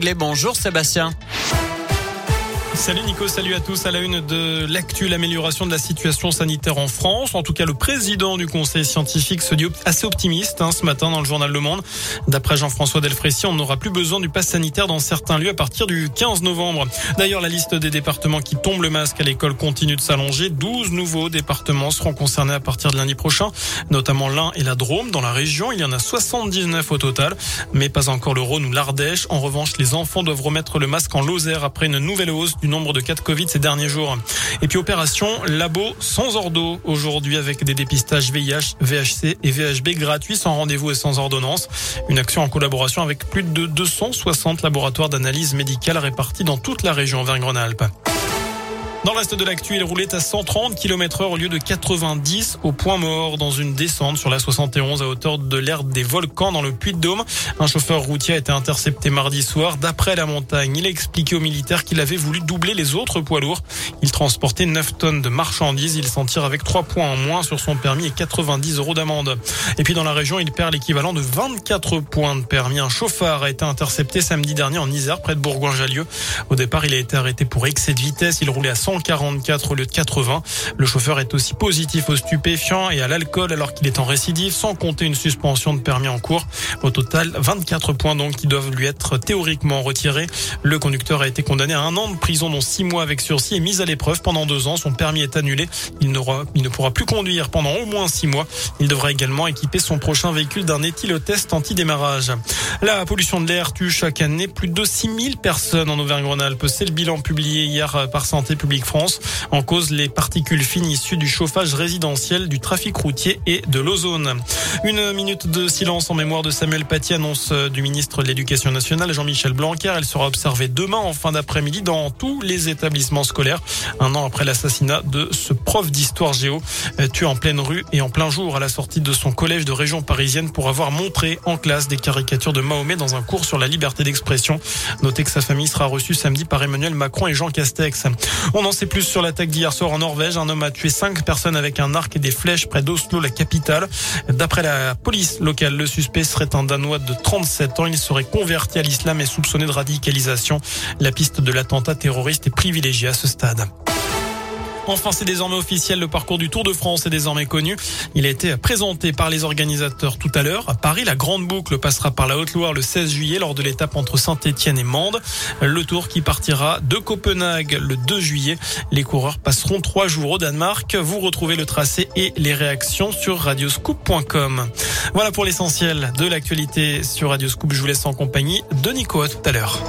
Les bonjour Sébastien. Salut Nico, salut à tous. À la une de l'actu, l'amélioration de la situation sanitaire en France. En tout cas, le président du conseil scientifique se dit assez optimiste hein, ce matin dans le journal Le Monde. D'après Jean-François Delfrécy, on n'aura plus besoin du pass sanitaire dans certains lieux à partir du 15 novembre. D'ailleurs, la liste des départements qui tombent le masque à l'école continue de s'allonger. 12 nouveaux départements seront concernés à partir de lundi prochain, notamment l'Ain et la Drôme. Dans la région, il y en a 79 au total, mais pas encore le Rhône ou l'Ardèche. En revanche, les enfants doivent remettre le masque en Lozère après une nouvelle hausse du nombre de cas de Covid ces derniers jours. Et puis opération labo sans ordo aujourd'hui avec des dépistages VIH, VHC et VHB gratuits sans rendez-vous et sans ordonnance. Une action en collaboration avec plus de 260 laboratoires d'analyse médicale répartis dans toute la région Auvergne-Rhône-Alpes. Dans le reste de l'actu, il roulait à 130 km heure au lieu de 90 au point mort dans une descente sur la 71 à hauteur de l'aire des volcans dans le Puy-de-Dôme. Un chauffeur routier a été intercepté mardi soir. D'après la montagne, il a expliqué aux militaires qu'il avait voulu doubler les autres poids lourds. Il transportait 9 tonnes de marchandises. Il s'en tire avec 3 points en moins sur son permis et 90 euros d'amende. Et puis dans la région, il perd l'équivalent de 24 points de permis. Un chauffeur a été intercepté samedi dernier en Isère, près de Bourgoin-Jallieu. Au départ, il a été arrêté pour excès de vitesse. Il roulait à 144 au lieu de 80. Le chauffeur est aussi positif aux stupéfiants et à l'alcool alors qu'il est en récidive, sans compter une suspension de permis en cours. Au total, 24 points donc qui doivent lui être théoriquement retirés. Le conducteur a été condamné à un an de prison, dont six mois avec sursis et mis à l'épreuve pendant deux ans. Son permis est annulé. Il, ne pourra plus conduire pendant au moins six mois. Il devra également équiper son prochain véhicule d'un éthylotest anti-démarrage. La pollution de l'air tue chaque année plus de 6000 personnes en Auvergne-Rhône-Alpes. C'est le bilan publié hier par Santé publique France. En cause, les particules fines issues du chauffage résidentiel, du trafic routier et de l'ozone. Une minute de silence en mémoire de Samuel Paty, annonce euh, du ministre de l'Éducation nationale, Jean-Michel Blanquer. Elle sera observée demain en fin d'après-midi dans tous les établissements scolaires. Un an après l'assassinat de ce prof d'histoire géo, euh, tué en pleine rue et en plein jour à la sortie de son collège de région parisienne pour avoir montré en classe des caricatures de Mahomet dans un cours sur la liberté d'expression. Notez que sa famille sera reçue samedi par Emmanuel Macron et Jean Castex. En sait plus sur l'attaque d'hier soir en Norvège. Un homme a tué cinq personnes avec un arc et des flèches près d'Oslo, la capitale. D'après la police locale, le suspect serait un Danois de 37 ans. Il serait converti à l'islam et soupçonné de radicalisation. La piste de l'attentat terroriste est privilégiée à ce stade. Enfin, c'est désormais officiel. Le parcours du Tour de France est désormais connu. Il a été présenté par les organisateurs tout à l'heure. À Paris, la grande boucle passera par la Haute-Loire le 16 juillet lors de l'étape entre Saint-Etienne et Mende. Le Tour qui partira de Copenhague le 2 juillet. Les coureurs passeront trois jours au Danemark. Vous retrouvez le tracé et les réactions sur radioscoop.com. Voilà pour l'essentiel de l'actualité sur Radioscoop. Je vous laisse en compagnie de Nico. À tout à l'heure.